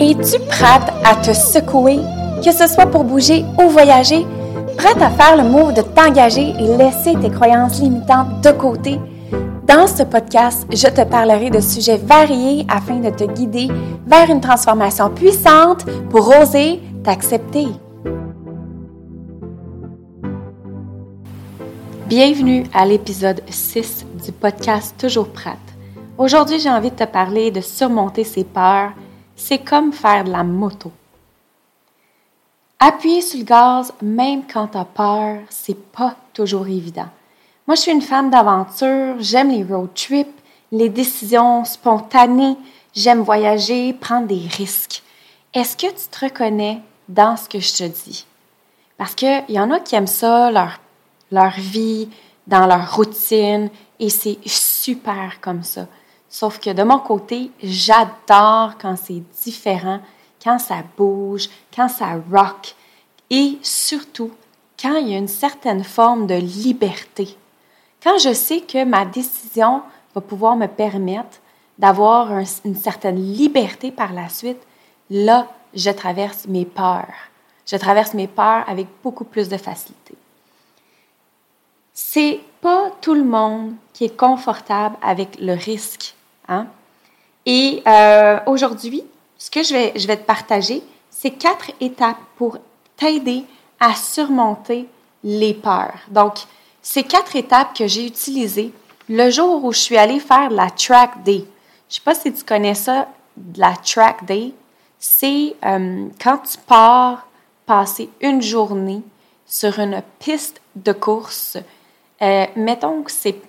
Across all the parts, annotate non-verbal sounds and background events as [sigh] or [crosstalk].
Es-tu prête à te secouer, que ce soit pour bouger ou voyager? Prête à faire le move de t'engager et laisser tes croyances limitantes de côté? Dans ce podcast, je te parlerai de sujets variés afin de te guider vers une transformation puissante pour oser t'accepter. Bienvenue à l'épisode 6 du podcast Toujours prête. Aujourd'hui, j'ai envie de te parler de surmonter ses peurs c'est comme faire de la moto. Appuyer sur le gaz, même quand tu as peur, c'est pas toujours évident. Moi, je suis une femme d'aventure, j'aime les road trips, les décisions spontanées, j'aime voyager, prendre des risques. Est-ce que tu te reconnais dans ce que je te dis? Parce qu'il y en a qui aiment ça, leur, leur vie, dans leur routine, et c'est super comme ça. Sauf que de mon côté, j'adore quand c'est différent, quand ça bouge, quand ça rock et surtout quand il y a une certaine forme de liberté. Quand je sais que ma décision va pouvoir me permettre d'avoir une certaine liberté par la suite, là, je traverse mes peurs. Je traverse mes peurs avec beaucoup plus de facilité. C'est pas tout le monde qui est confortable avec le risque Hein? Et euh, aujourd'hui, ce que je vais, te partager, c'est quatre étapes pour t'aider à surmonter les peurs. Donc, ces quatre étapes que j'ai utilisées le jour où je suis allée faire la track day. Je ne sais pas si tu connais ça, la track day. C'est euh, quand tu pars passer une journée sur une piste de course. Euh, mettons que c'est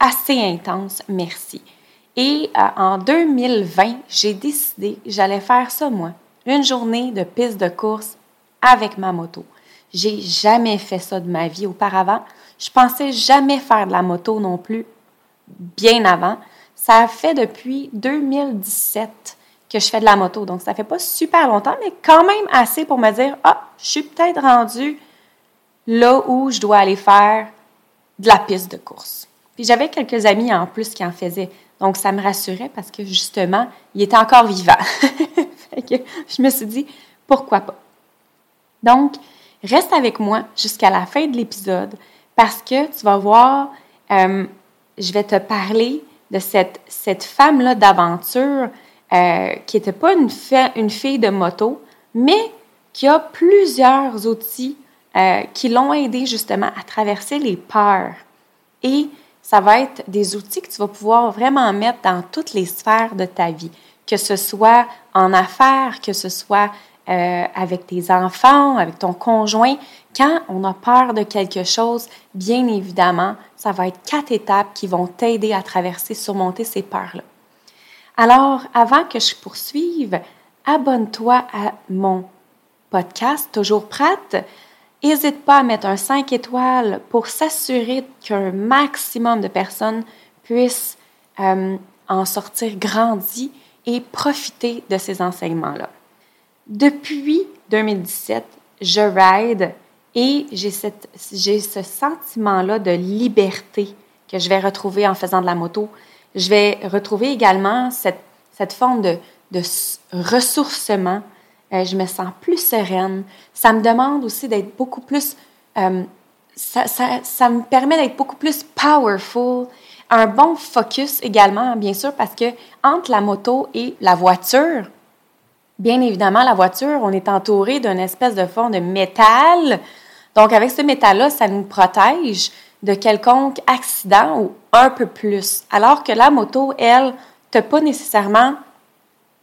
assez intense, merci. Et euh, en 2020, j'ai décidé que j'allais faire ça, moi. Une journée de piste de course avec ma moto. J'ai jamais fait ça de ma vie auparavant. Je pensais jamais faire de la moto non plus bien avant. Ça fait depuis 2017 que je fais de la moto. Donc, ça fait pas super longtemps, mais quand même assez pour me dire, ah, je suis peut-être rendu là où je dois aller faire de la piste de course. Puis j'avais quelques amis en plus qui en faisaient. Donc, ça me rassurait parce que justement, il était encore vivant. [laughs] je me suis dit, pourquoi pas? Donc, reste avec moi jusqu'à la fin de l'épisode parce que tu vas voir, euh, je vais te parler de cette, femme-là d'aventure euh, qui n'était pas une, fille de moto, mais qui a plusieurs outils euh, qui l'ont aidé justement à traverser les peurs. Et ça va être des outils que tu vas pouvoir vraiment mettre dans toutes les sphères de ta vie, que ce soit en affaires, que ce soit euh, avec tes enfants, avec ton conjoint. Quand on a peur de quelque chose, bien évidemment, ça va être quatre étapes qui vont t'aider à traverser, surmonter ces peurs-là. Alors, avant que je poursuive, abonne-toi à mon podcast, toujours prête. N'hésite pas à mettre un 5 étoiles pour s'assurer qu'un maximum de personnes puissent euh, en sortir grandi et profiter de ces enseignements-là. Depuis 2017, je ride et j'ai ce sentiment-là de liberté que je vais retrouver en faisant de la moto. Je vais retrouver également cette, cette forme de, de ressourcement euh, je me sens plus sereine. Ça me demande aussi d'être beaucoup plus... Euh, ça, me permet d'être beaucoup plus powerful. Un bon focus également, bien sûr, parce que entre la moto et la voiture, bien évidemment, la voiture, on est entouré d'une espèce de fond de métal. Donc, avec ce métal-là, ça nous protège de quelconque accident ou un peu plus. Alors que la moto, elle, n'a pas nécessairement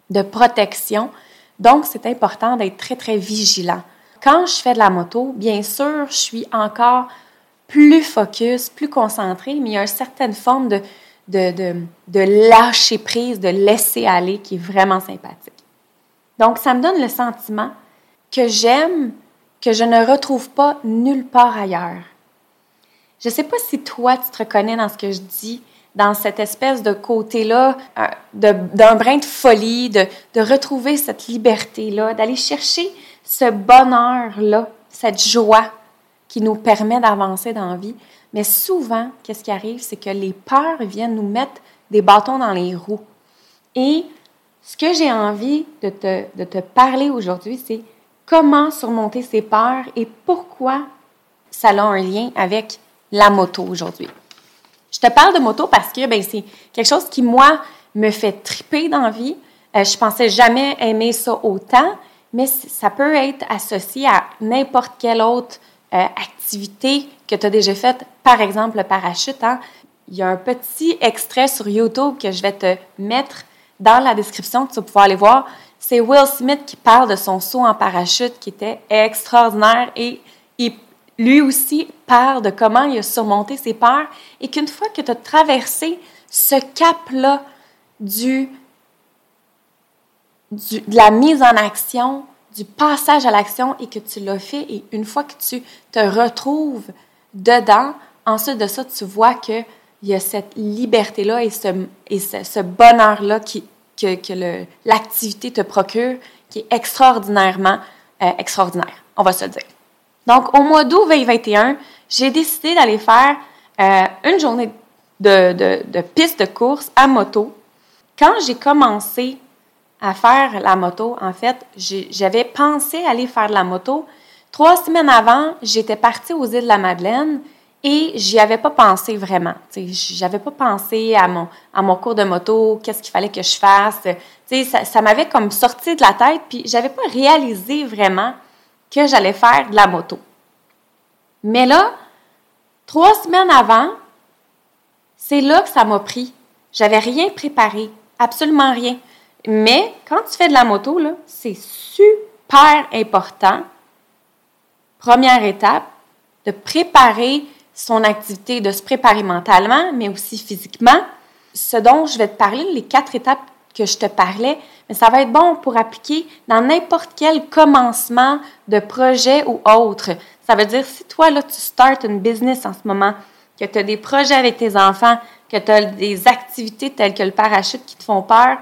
de protection. Donc, c'est important d'être très, très vigilant. Quand je fais de la moto, bien sûr, je suis encore plus focus, plus concentré, mais il y a une certaine forme de, de, de, lâcher prise, de laisser aller qui est vraiment sympathique. Donc, ça me donne le sentiment que j'aime, que je ne retrouve pas nulle part ailleurs. Je ne sais pas si toi, tu te reconnais dans ce que je dis, dans cette espèce de côté-là, euh, d'un brin de folie, de, de retrouver cette liberté-là, d'aller chercher ce bonheur-là, cette joie qui nous permet d'avancer dans la vie. Mais souvent, qu'est-ce qui arrive, c'est que les peurs viennent nous mettre des bâtons dans les roues. Et ce que j'ai envie de te, de te parler aujourd'hui, c'est comment surmonter ses peurs et pourquoi ça a un lien avec la moto aujourd'hui. Je te parle de moto parce que ben, c'est quelque chose qui, moi, me fait triper dans la vie. Euh, je pensais jamais aimer ça autant, mais ça peut être associé à n'importe quelle autre euh, activité que tu as déjà faite, par exemple le parachute. Hein. Il y a un petit extrait sur YouTube que je vais te mettre dans la description, tu vas pouvoir aller voir. C'est Will Smith qui parle de son saut en parachute qui était extraordinaire et lui aussi parle de comment il a surmonté ses peurs et qu'une fois que tu as traversé ce cap-là du, de la mise en action, du passage à l'action et que tu l'as fait et une fois que tu te retrouves dedans, ensuite de ça, tu vois qu'il y a cette liberté-là et ce, ce, bonheur-là que, que l'activité te procure qui est extraordinairement euh, extraordinaire, on va se dire. Donc, au mois d'août 2021, j'ai décidé d'aller faire euh, une journée de, de, piste de course à moto. Quand j'ai commencé à faire la moto, en fait, j'avais pensé aller faire de la moto. Trois semaines avant, j'étais partie aux îles de la Madeleine et j'y avais pas pensé vraiment. J'avais pas pensé à mon, à mon cours de moto, qu'est-ce qu'il fallait que je fasse. Ça, ça m'avait comme sorti de la tête, puis j'avais pas réalisé vraiment que j'allais faire de la moto. Mais là, trois semaines avant, c'est là que ça m'a pris. J'avais rien préparé, absolument rien. Mais quand tu fais de la moto, c'est super important. Première étape, de préparer son activité, de se préparer mentalement, mais aussi physiquement. Ce dont je vais te parler, les quatre étapes que je te parlais, mais ça va être bon pour appliquer dans n'importe quel commencement de projet ou autre. Ça veut dire, si toi, là, tu starts une business en ce moment, que tu as des projets avec tes enfants, que tu as des activités telles que le parachute qui te font peur,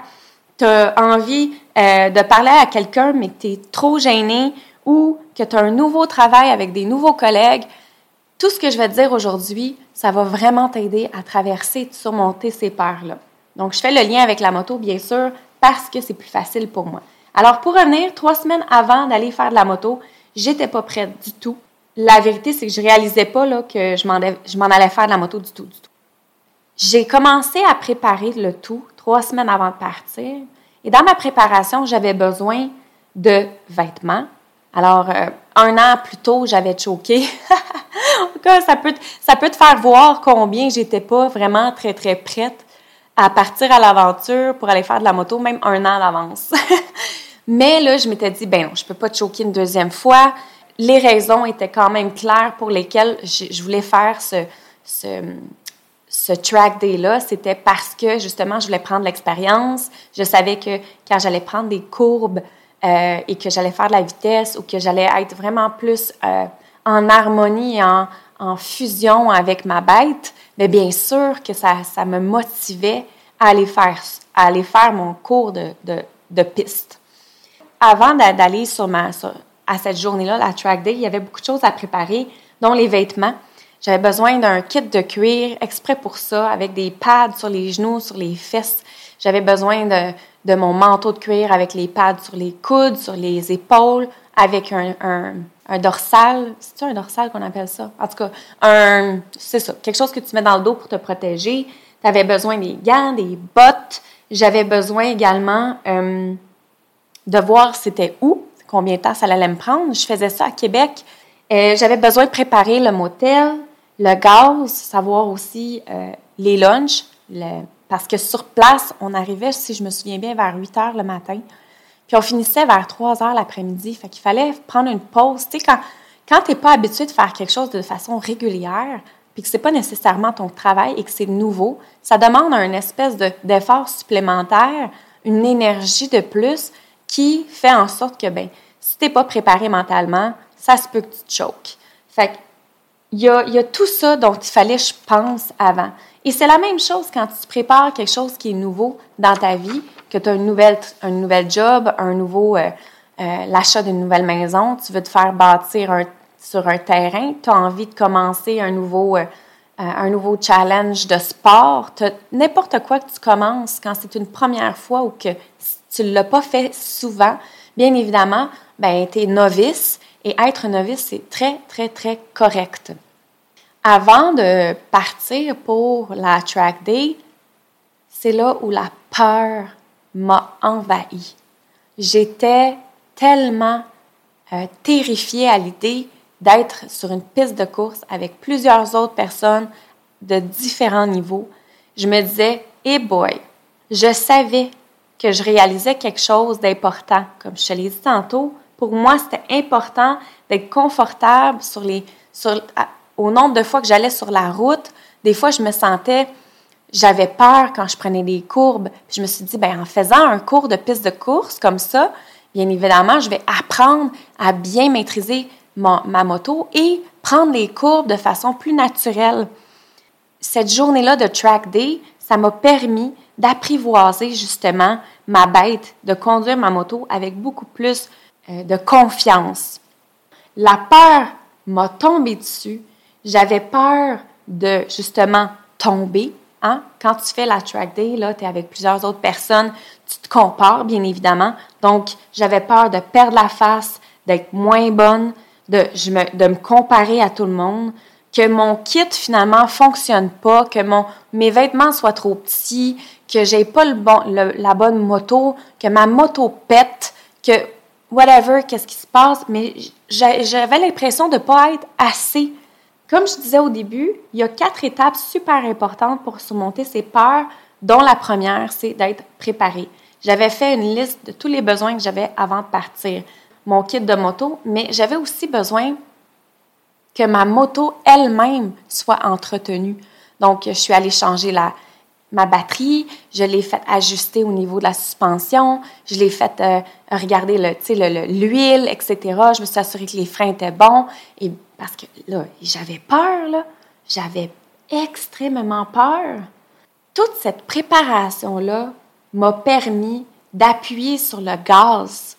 tu as envie euh, de parler à quelqu'un, mais que tu es trop gêné ou que tu as un nouveau travail avec des nouveaux collègues, tout ce que je vais te dire aujourd'hui, ça va vraiment t'aider à traverser et surmonter ces peurs-là. Donc, je fais le lien avec la moto, bien sûr, parce que c'est plus facile pour moi. Alors, pour revenir, trois semaines avant d'aller faire de la moto, j'étais pas prête du tout. La vérité, c'est que je réalisais pas que je m'en allais faire de la moto du tout. J'ai commencé à préparer le tout trois semaines avant de partir. Et dans ma préparation, j'avais besoin de vêtements. Alors, euh, un an plus tôt, j'avais choqué. [laughs] en tout cas, ça peut, ça peut te faire voir combien j'étais pas vraiment très, très prête à partir à l'aventure pour aller faire de la moto, même un an d'avance. [laughs] Mais là, je m'étais dit, ben non, je peux pas te choquer une deuxième fois. Les raisons étaient quand même claires pour lesquelles je, voulais faire ce, ce, ce track day-là, c'était parce que justement, je voulais prendre l'expérience. Je savais que quand j'allais prendre des courbes euh, et que j'allais faire de la vitesse ou que j'allais être vraiment plus euh, en harmonie en, en fusion avec ma bête, mais bien sûr que ça, ça me motivait à aller faire, à aller faire mon cours de, de, piste. Avant d'aller sur ma, à cette journée-là, la track day, il y avait beaucoup de choses à préparer, dont les vêtements. J'avais besoin d'un kit de cuir exprès pour ça, avec des pads sur les genoux, sur les fesses. J'avais besoin de, de, mon manteau de cuir avec les pads sur les coudes, sur les épaules, avec un, un, dorsal. C'est-tu un dorsal qu'on appelle ça? En tout cas, un, c'est ça, quelque chose que tu mets dans le dos pour te protéger. Tu avais besoin des gants, des bottes. J'avais besoin également euh, de voir c'était où, combien de temps ça allait me prendre. Je faisais ça à Québec. Euh, j'avais besoin de préparer le motel, le gaz, savoir aussi euh, les lunchs, parce que sur place, on arrivait, si je me souviens bien, vers 8 heures le matin. Puis on finissait vers 3 heures l'après-midi. Fait qu'il fallait prendre une pause. Tu sais, quand, quand tu n'es pas habitué de faire quelque chose de façon régulière, puis que ce n'est pas nécessairement ton travail et que c'est nouveau, ça demande un espèce d'effort supplémentaire, une énergie de plus qui fait en sorte que, ben, si tu n'es pas préparé mentalement, ça se peut que tu te choques. Fait il y, a, y a tout ça dont il fallait, je pense, avant. Et c'est la même chose quand tu prépares quelque chose qui est nouveau dans ta vie que tu as une nouvelle, un nouvel job, un nouveau, euh, euh, l'achat d'une nouvelle maison, tu veux te faire bâtir un, sur un terrain, tu as envie de commencer un nouveau, euh, un nouveau challenge de sport, n'importe quoi que tu commences quand c'est une première fois ou que tu ne l'as pas fait souvent, bien évidemment, ben, tu es novice et être novice, c'est très, très, très correct. Avant de partir pour la track day, c'est là où la peur m'a envahi. J'étais tellement euh, terrifiée à l'idée d'être sur une piste de course avec plusieurs autres personnes de différents niveaux. Je me disais, hey boy, je savais que je réalisais quelque chose d'important. Comme je te l'ai dit tantôt, pour moi, c'était important d'être confortable sur les, sur, au nombre de fois que j'allais sur la route. Des fois, je me sentais, j'avais peur quand je prenais des courbes. Je me suis dit, ben en faisant un cours de piste de course comme ça, bien évidemment, je vais apprendre à bien maîtriser ma moto et prendre les courbes de façon plus naturelle. Cette journée-là de track day, ça m'a permis d'apprivoiser justement ma bête, de conduire ma moto avec beaucoup plus euh, de confiance. La peur m'a tombé dessus. J'avais peur de justement tomber. Hein? Quand tu fais la track day, tu es avec plusieurs autres personnes, tu te compares, bien évidemment. Donc, j'avais peur de perdre la face, d'être moins bonne, de, je me, de me comparer à tout le monde, que mon kit finalement fonctionne pas, que mon, mes vêtements soient trop petits, que j'ai pas le bon, la bonne moto, que ma moto pète, que whatever, qu'est-ce qui se passe, mais j'avais l'impression de pas être assez. Comme je disais au début, il y a quatre étapes super importantes pour surmonter ces peurs, dont la première, c'est d'être préparé. J'avais fait une liste de tous les besoins que j'avais avant de partir mon kit de moto, mais j'avais aussi besoin que ma moto elle-même soit entretenue. Donc, je suis allée changer la, ma batterie, je l'ai fait ajuster au niveau de la suspension, je l'ai fait euh, regarder le, l'huile, etc. Je me suis assurée que les freins étaient bons. Et parce que là, j'avais peur, là. J'avais extrêmement peur. Toute cette préparation-là m'a permis d'appuyer sur le gaz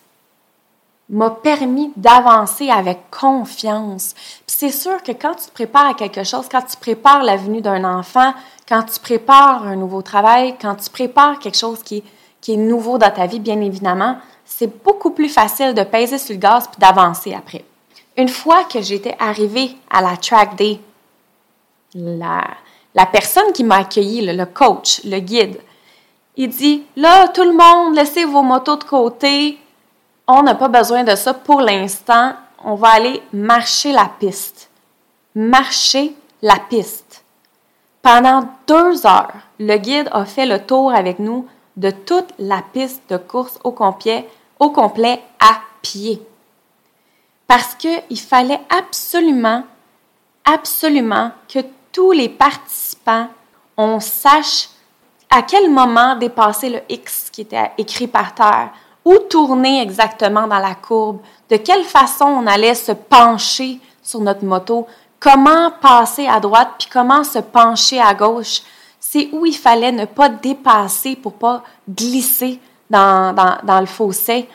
m'a permis d'avancer avec confiance. Puis c'est sûr que quand tu te prépares à quelque chose, quand tu prépares la venue d'un enfant, quand tu prépares un nouveau travail, quand tu prépares quelque chose qui, est nouveau dans ta vie, bien évidemment, c'est beaucoup plus facile de peser sur le gaz puis d'avancer après. Une fois que j'étais arrivée à la track day, la, personne qui m'a accueilli, le coach, le guide, il dit Là, tout le monde, laissez vos motos de côté, on n'a pas besoin de ça pour l'instant. On va aller marcher la piste. Marcher la piste. Pendant deux heures, le guide a fait le tour avec nous de toute la piste de course au complet, à pied. Parce qu'il fallait absolument, absolument que tous les participants, on sache à quel moment dépasser le X qui était écrit par terre, où tourner exactement dans la courbe, de quelle façon on allait se pencher sur notre moto, comment passer à droite, puis comment se pencher à gauche. C'est où il fallait ne pas dépasser pour pas glisser dans, dans, dans le fossé.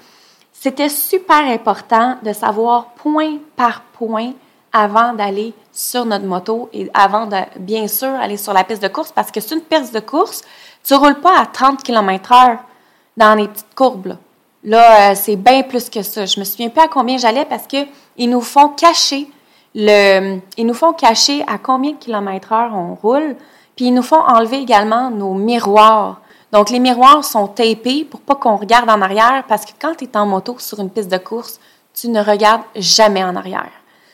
C'était super important de savoir point par point avant d'aller sur notre moto et avant de, bien sûr, aller sur la piste de course parce que c'est une piste de course, tu roules pas à 30 km heure dans les petites courbes. Là. Là, euh, c'est bien plus que ça. Je me souviens pas à combien j'allais parce que ils nous font cacher le, ils nous font cacher à combien de kilomètres heure on roule, puis ils nous font enlever également nos miroirs. Donc les miroirs sont tapés pour pas qu'on regarde en arrière parce que quand tu es en moto sur une piste de course, tu ne regardes jamais en arrière.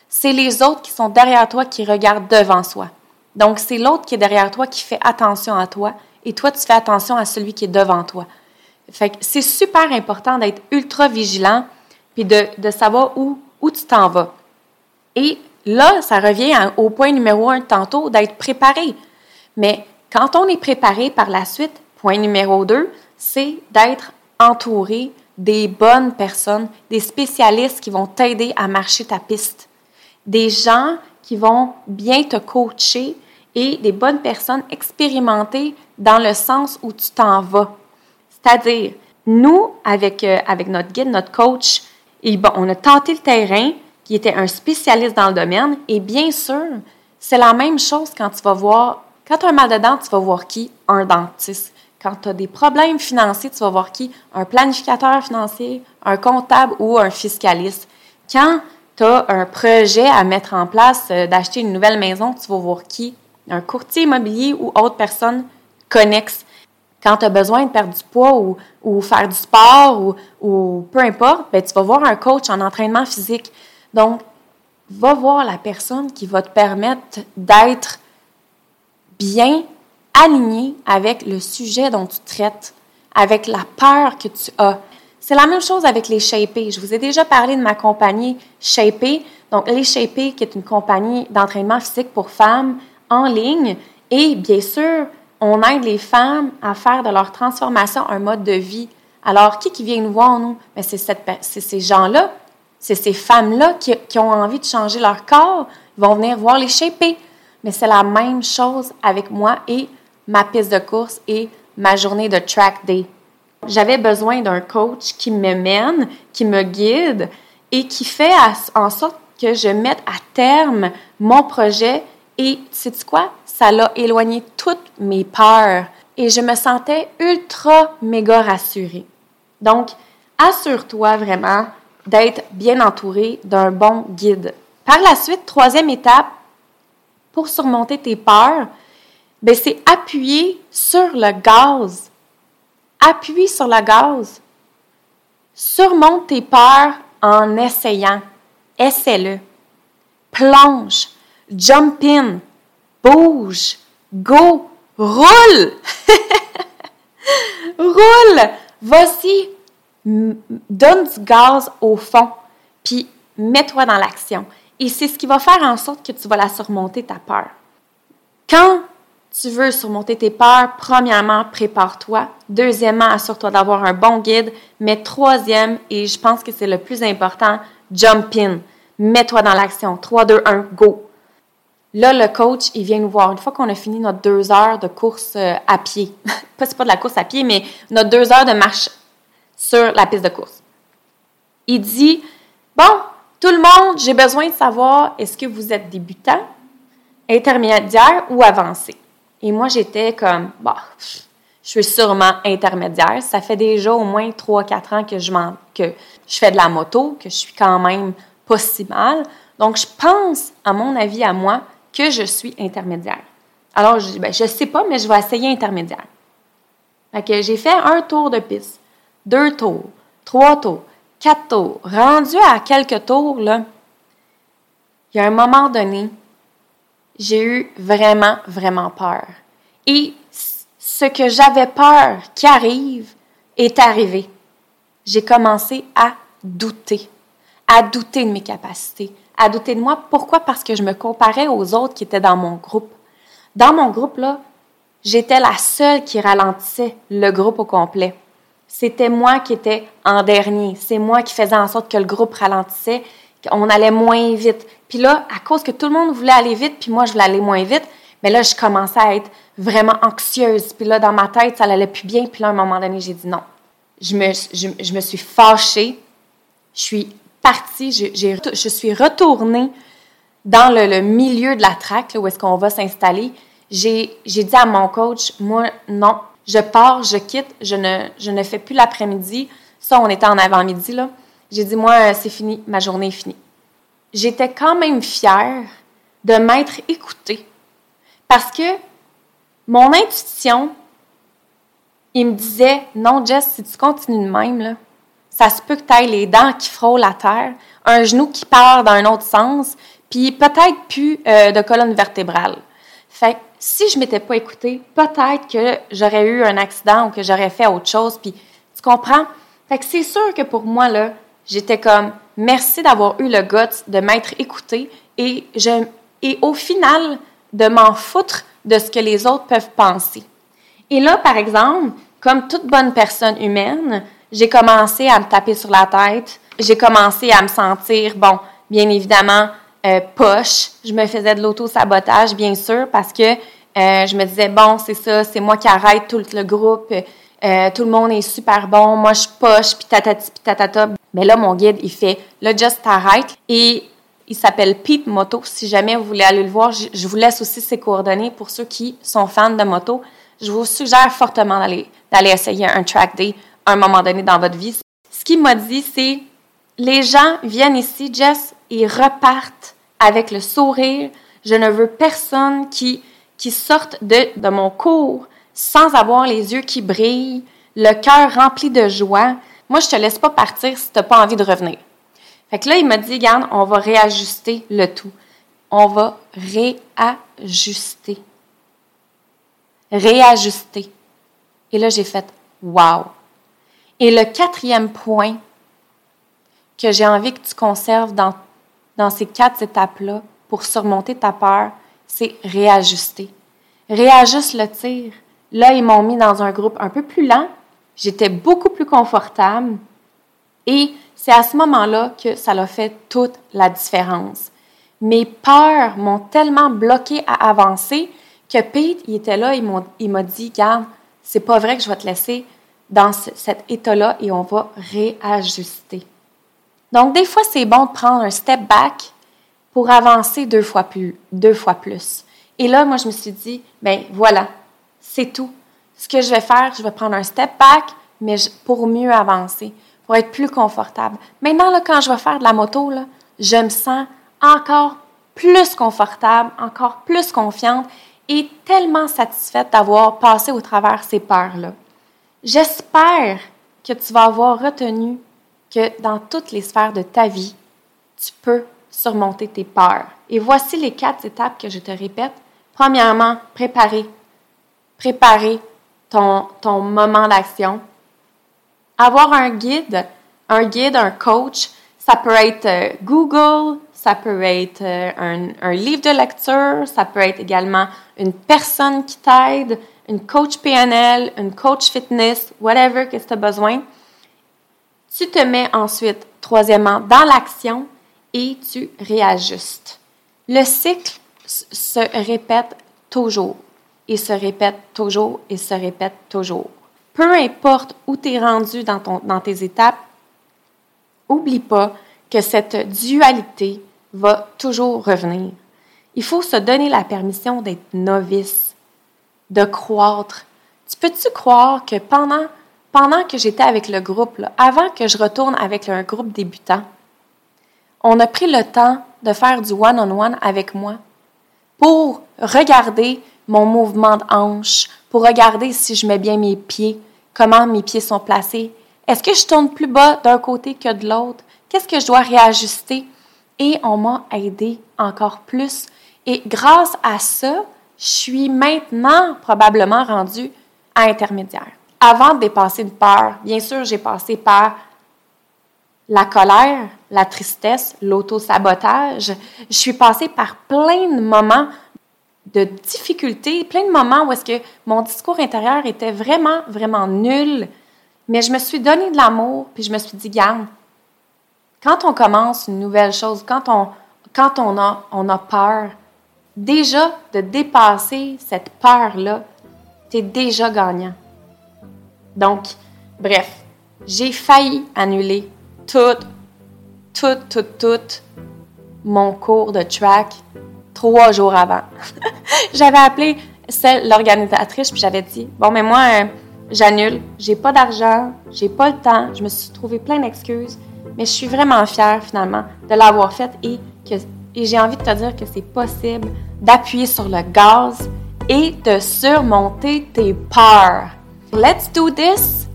C'est les autres qui sont derrière toi qui regardent devant soi. Donc c'est l'autre qui est derrière toi qui fait attention à toi et toi tu fais attention à celui qui est devant toi. C'est super important d'être ultra vigilant puis de, de savoir où, où tu t'en vas. Et là, ça revient au point numéro un tantôt, d'être préparé. Mais quand on est préparé par la suite, point numéro deux, c'est d'être entouré des bonnes personnes, des spécialistes qui vont t'aider à marcher ta piste, des gens qui vont bien te coacher et des bonnes personnes expérimentées dans le sens où tu t'en vas. C'est-à-dire, nous, avec, euh, avec notre guide, notre coach, et bon, on a tenté le terrain, qui était un spécialiste dans le domaine, et bien sûr, c'est la même chose quand tu vas voir, quand tu as un mal de dents, tu vas voir qui? Un dentiste. Quand tu as des problèmes financiers, tu vas voir qui? Un planificateur financier, un comptable ou un fiscaliste. Quand tu as un projet à mettre en place, euh, d'acheter une nouvelle maison, tu vas voir qui? Un courtier immobilier ou autre personne connexe. Quand tu as besoin de perdre du poids ou, faire du sport ou, peu importe, ben, tu vas voir un coach en entraînement physique. Donc, va voir la personne qui va te permettre d'être bien aligné avec le sujet dont tu traites, avec la peur que tu as. C'est la même chose avec les Shapés. Je vous ai déjà parlé de ma compagnie Shapé. Donc, les Shapés, qui est une compagnie d'entraînement physique pour femmes en ligne. Et bien sûr, on aide les femmes à faire de leur transformation un mode de vie. Alors, qui qui vient nous voir, nous? Ben, c'est ces gens-là, c'est ces femmes-là qui, qui, ont envie de changer leur corps, ils vont venir voir les Shapés. Mais c'est la même chose avec moi et ma piste de course et ma journée de track day. J'avais besoin d'un coach qui me mène, qui me guide et qui fait en sorte que je mette à terme mon projet. Et sais quoi? Ça l'a éloigné toutes mes peurs et je me sentais ultra méga rassurée. Donc, assure-toi vraiment d'être bien entouré d'un bon guide. Par la suite, troisième étape, pour surmonter tes peurs, ben, c'est appuyer sur le gaz. Appuie sur le gaz. Surmonte tes peurs en essayant. Essaie-le. Plonge. Jump in. Bouge. Go. Roule. [laughs] Roule. Voici. Donne du gaz au fond. Puis mets-toi dans l'action. Et c'est ce qui va faire en sorte que tu vas la surmonter, ta peur. Quand tu veux surmonter tes peurs, premièrement, prépare-toi. Deuxièmement, assure-toi d'avoir un bon guide. Mais troisième, et je pense que c'est le plus important, jump in. Mets-toi dans l'action. 3, 2, 1, go. Là, le coach, il vient nous voir. Une fois qu'on a fini notre deux heures de course euh, à pied, [laughs] pas c'est pas de la course à pied, mais notre deux heures de marche sur la piste de course. Il dit, bon, tout le monde, j'ai besoin de savoir, est-ce que vous êtes débutant, intermédiaire ou avancé? Et moi, j'étais comme, bah, je suis sûrement intermédiaire. Ça fait déjà au moins 3-4 ans que je, que je fais de la moto, que je suis quand même pas si mal. Donc, je pense, à mon avis, à moi, que je suis intermédiaire. Alors, je dis, ben, je sais pas, mais je vais essayer intermédiaire. J'ai fait un tour de piste, deux tours, trois tours, quatre tours. Rendu à quelques tours, là, il y a un moment donné, j'ai eu vraiment, vraiment peur. Et ce que j'avais peur qui arrive est arrivé. J'ai commencé à douter, à douter de mes capacités, à douter de moi. Pourquoi? Parce que je me comparais aux autres qui étaient dans mon groupe. Dans mon groupe, là, j'étais la seule qui ralentissait le groupe au complet. C'était moi qui étais en dernier. C'est moi qui faisais en sorte que le groupe ralentissait, qu'on allait moins vite. Puis là, à cause que tout le monde voulait aller vite, puis moi, je voulais aller moins vite, mais là, je commençais à être vraiment anxieuse. Puis là, dans ma tête, ça allait plus bien. Puis là, à un moment donné, j'ai dit non. Je me, je, me suis fâchée. Je suis partie, je, suis retournée dans le, milieu de la traque, là, où est-ce qu'on va s'installer. J'ai dit à mon coach, moi, non, je pars, je quitte, je ne, je ne fais plus l'après-midi. Ça, on était en avant-midi, là. J'ai dit, moi, c'est fini, ma journée est finie j'étais quand même fière de m'être écoutée. Parce que mon intuition, il me disait Non, Jess, si tu continues de même, là, ça se peut que tu ailles les dents qui frôlent la terre, un genou qui part dans un autre sens, puis peut-être plus euh, de colonne vertébrale. Fait que si je m'étais pas écoutée, peut-être que j'aurais eu un accident ou que j'aurais fait autre chose, puis tu comprends? Fait que c'est sûr que pour moi, là, j'étais comme merci d'avoir eu le guts de m'être écouté et, je, et au final, de m'en foutre de ce que les autres peuvent penser. Et là, par exemple, comme toute bonne personne humaine, j'ai commencé à me taper sur la tête, j'ai commencé à me sentir, bon, bien évidemment, euh, poche. Je me faisais de l'auto-sabotage, bien sûr, parce que euh, je me disais, bon, c'est ça, c'est moi qui arrête tout le groupe, euh, tout le monde est super bon, moi je poche, puis tatati, puis tatata. Mais là, mon guide, il fait là, just arrête. Et il s'appelle Pete Moto. Si jamais vous voulez aller le voir, je vous laisse aussi ses coordonnées pour ceux qui sont fans de moto. je vous suggère fortement d'aller essayer un track day un moment donné dans votre vie. Ce qu'il m'a dit, c'est les gens viennent ici, Jess, et repartent avec le sourire. Je ne veux personne qui, qui sorte de, de mon cours sans avoir les yeux qui brillent, le cœur rempli de joie. Moi, je te laisse pas partir si tu n'as pas envie de revenir. Fait que là, il m'a dit, regarde, on va réajuster le tout. On va réajuster. Réajuster. Et là, j'ai fait, wow. Et le quatrième point que j'ai envie que tu conserves dans, ces quatre étapes-là pour surmonter ta peur, c'est réajuster. Réajuste le tir. Là, ils m'ont mis dans un groupe un peu plus lent. J'étais beaucoup plus confortable. Et c'est à ce moment-là que ça a fait toute la différence. Mes peurs m'ont tellement bloqué à avancer que Pete, il était là, il m'a dit, garde, c'est pas vrai que je vais te laisser dans cet état-là et on va réajuster. Donc, des fois, c'est bon de prendre un step back pour avancer deux fois plus. Et là, moi, je me suis dit, ben voilà, c'est tout. Ce que je vais faire, je vais prendre un step back, mais pour mieux avancer, pour être plus confortable. Maintenant, là, quand je vais faire de la moto, je me sens encore plus confortable, encore plus confiante et tellement satisfaite d'avoir passé au travers ces peurs-là. J'espère que tu vas avoir retenu que dans toutes les sphères de ta vie, tu peux surmonter tes peurs. Et voici les quatre étapes que je te répète. Premièrement, préparer. Préparer ton, moment d'action. Avoir un guide, un guide, un coach, ça peut être euh, Google, ça peut être euh, un, livre de lecture, ça peut être également une personne qui t'aide, une coach PNL, une coach fitness, whatever que tu as besoin. Tu te mets ensuite, troisièmement, dans l'action et tu réajustes. Le cycle se répète toujours et se répète toujours et se répète toujours. Peu importe où tu es rendu dans, ton, dans tes étapes, oublie pas que cette dualité va toujours revenir. Il faut se donner la permission d'être novice, de croître. Tu peux-tu croire que pendant pendant que j'étais avec le groupe, avant que je retourne avec un groupe débutant, on a pris le temps de faire du one-on-one avec moi pour regarder mon mouvement de hanche, pour regarder si je mets bien mes pieds, comment mes pieds sont placés. Est-ce que je tourne plus bas d'un côté que de l'autre? Qu'est-ce que je dois réajuster? Et on m'a aidé encore plus. Et grâce à ça, je suis maintenant probablement rendue à intermédiaire avant de dépasser une peur, bien sûr, j'ai passé par la colère, la tristesse, l'auto-sabotage. Je suis passée par plein de moments de difficultés, plein de moments où est-ce que mon discours intérieur était vraiment, vraiment nul. Mais je me suis donné de l'amour, puis je me suis dit, garde, quand on commence une nouvelle chose, quand on, quand on, a, on a peur, déjà de dépasser cette peur-là, tu es déjà gagnant. Donc, bref, j'ai failli annuler tout, tout, tout, tout mon cours de track trois jours avant. [laughs] j'avais appelé celle, l'organisatrice, puis j'avais dit Bon, mais moi, euh, j'annule, j'ai pas d'argent, j'ai pas le temps, je me suis trouvé plein d'excuses, mais je suis vraiment fière finalement de l'avoir faite et, que, et j'ai envie de te dire que c'est possible d'appuyer sur le gaz et de surmonter tes peurs. Let's do this!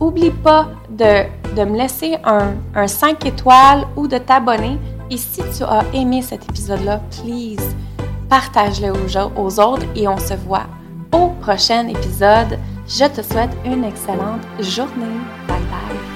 Oublie pas de, de me laisser un, un 5 étoiles ou de t'abonner. Et si tu as aimé cet épisode-là, please, partage-le aux, aux autres et on se voit au prochain épisode. Je te souhaite une excellente journée. Bye bye!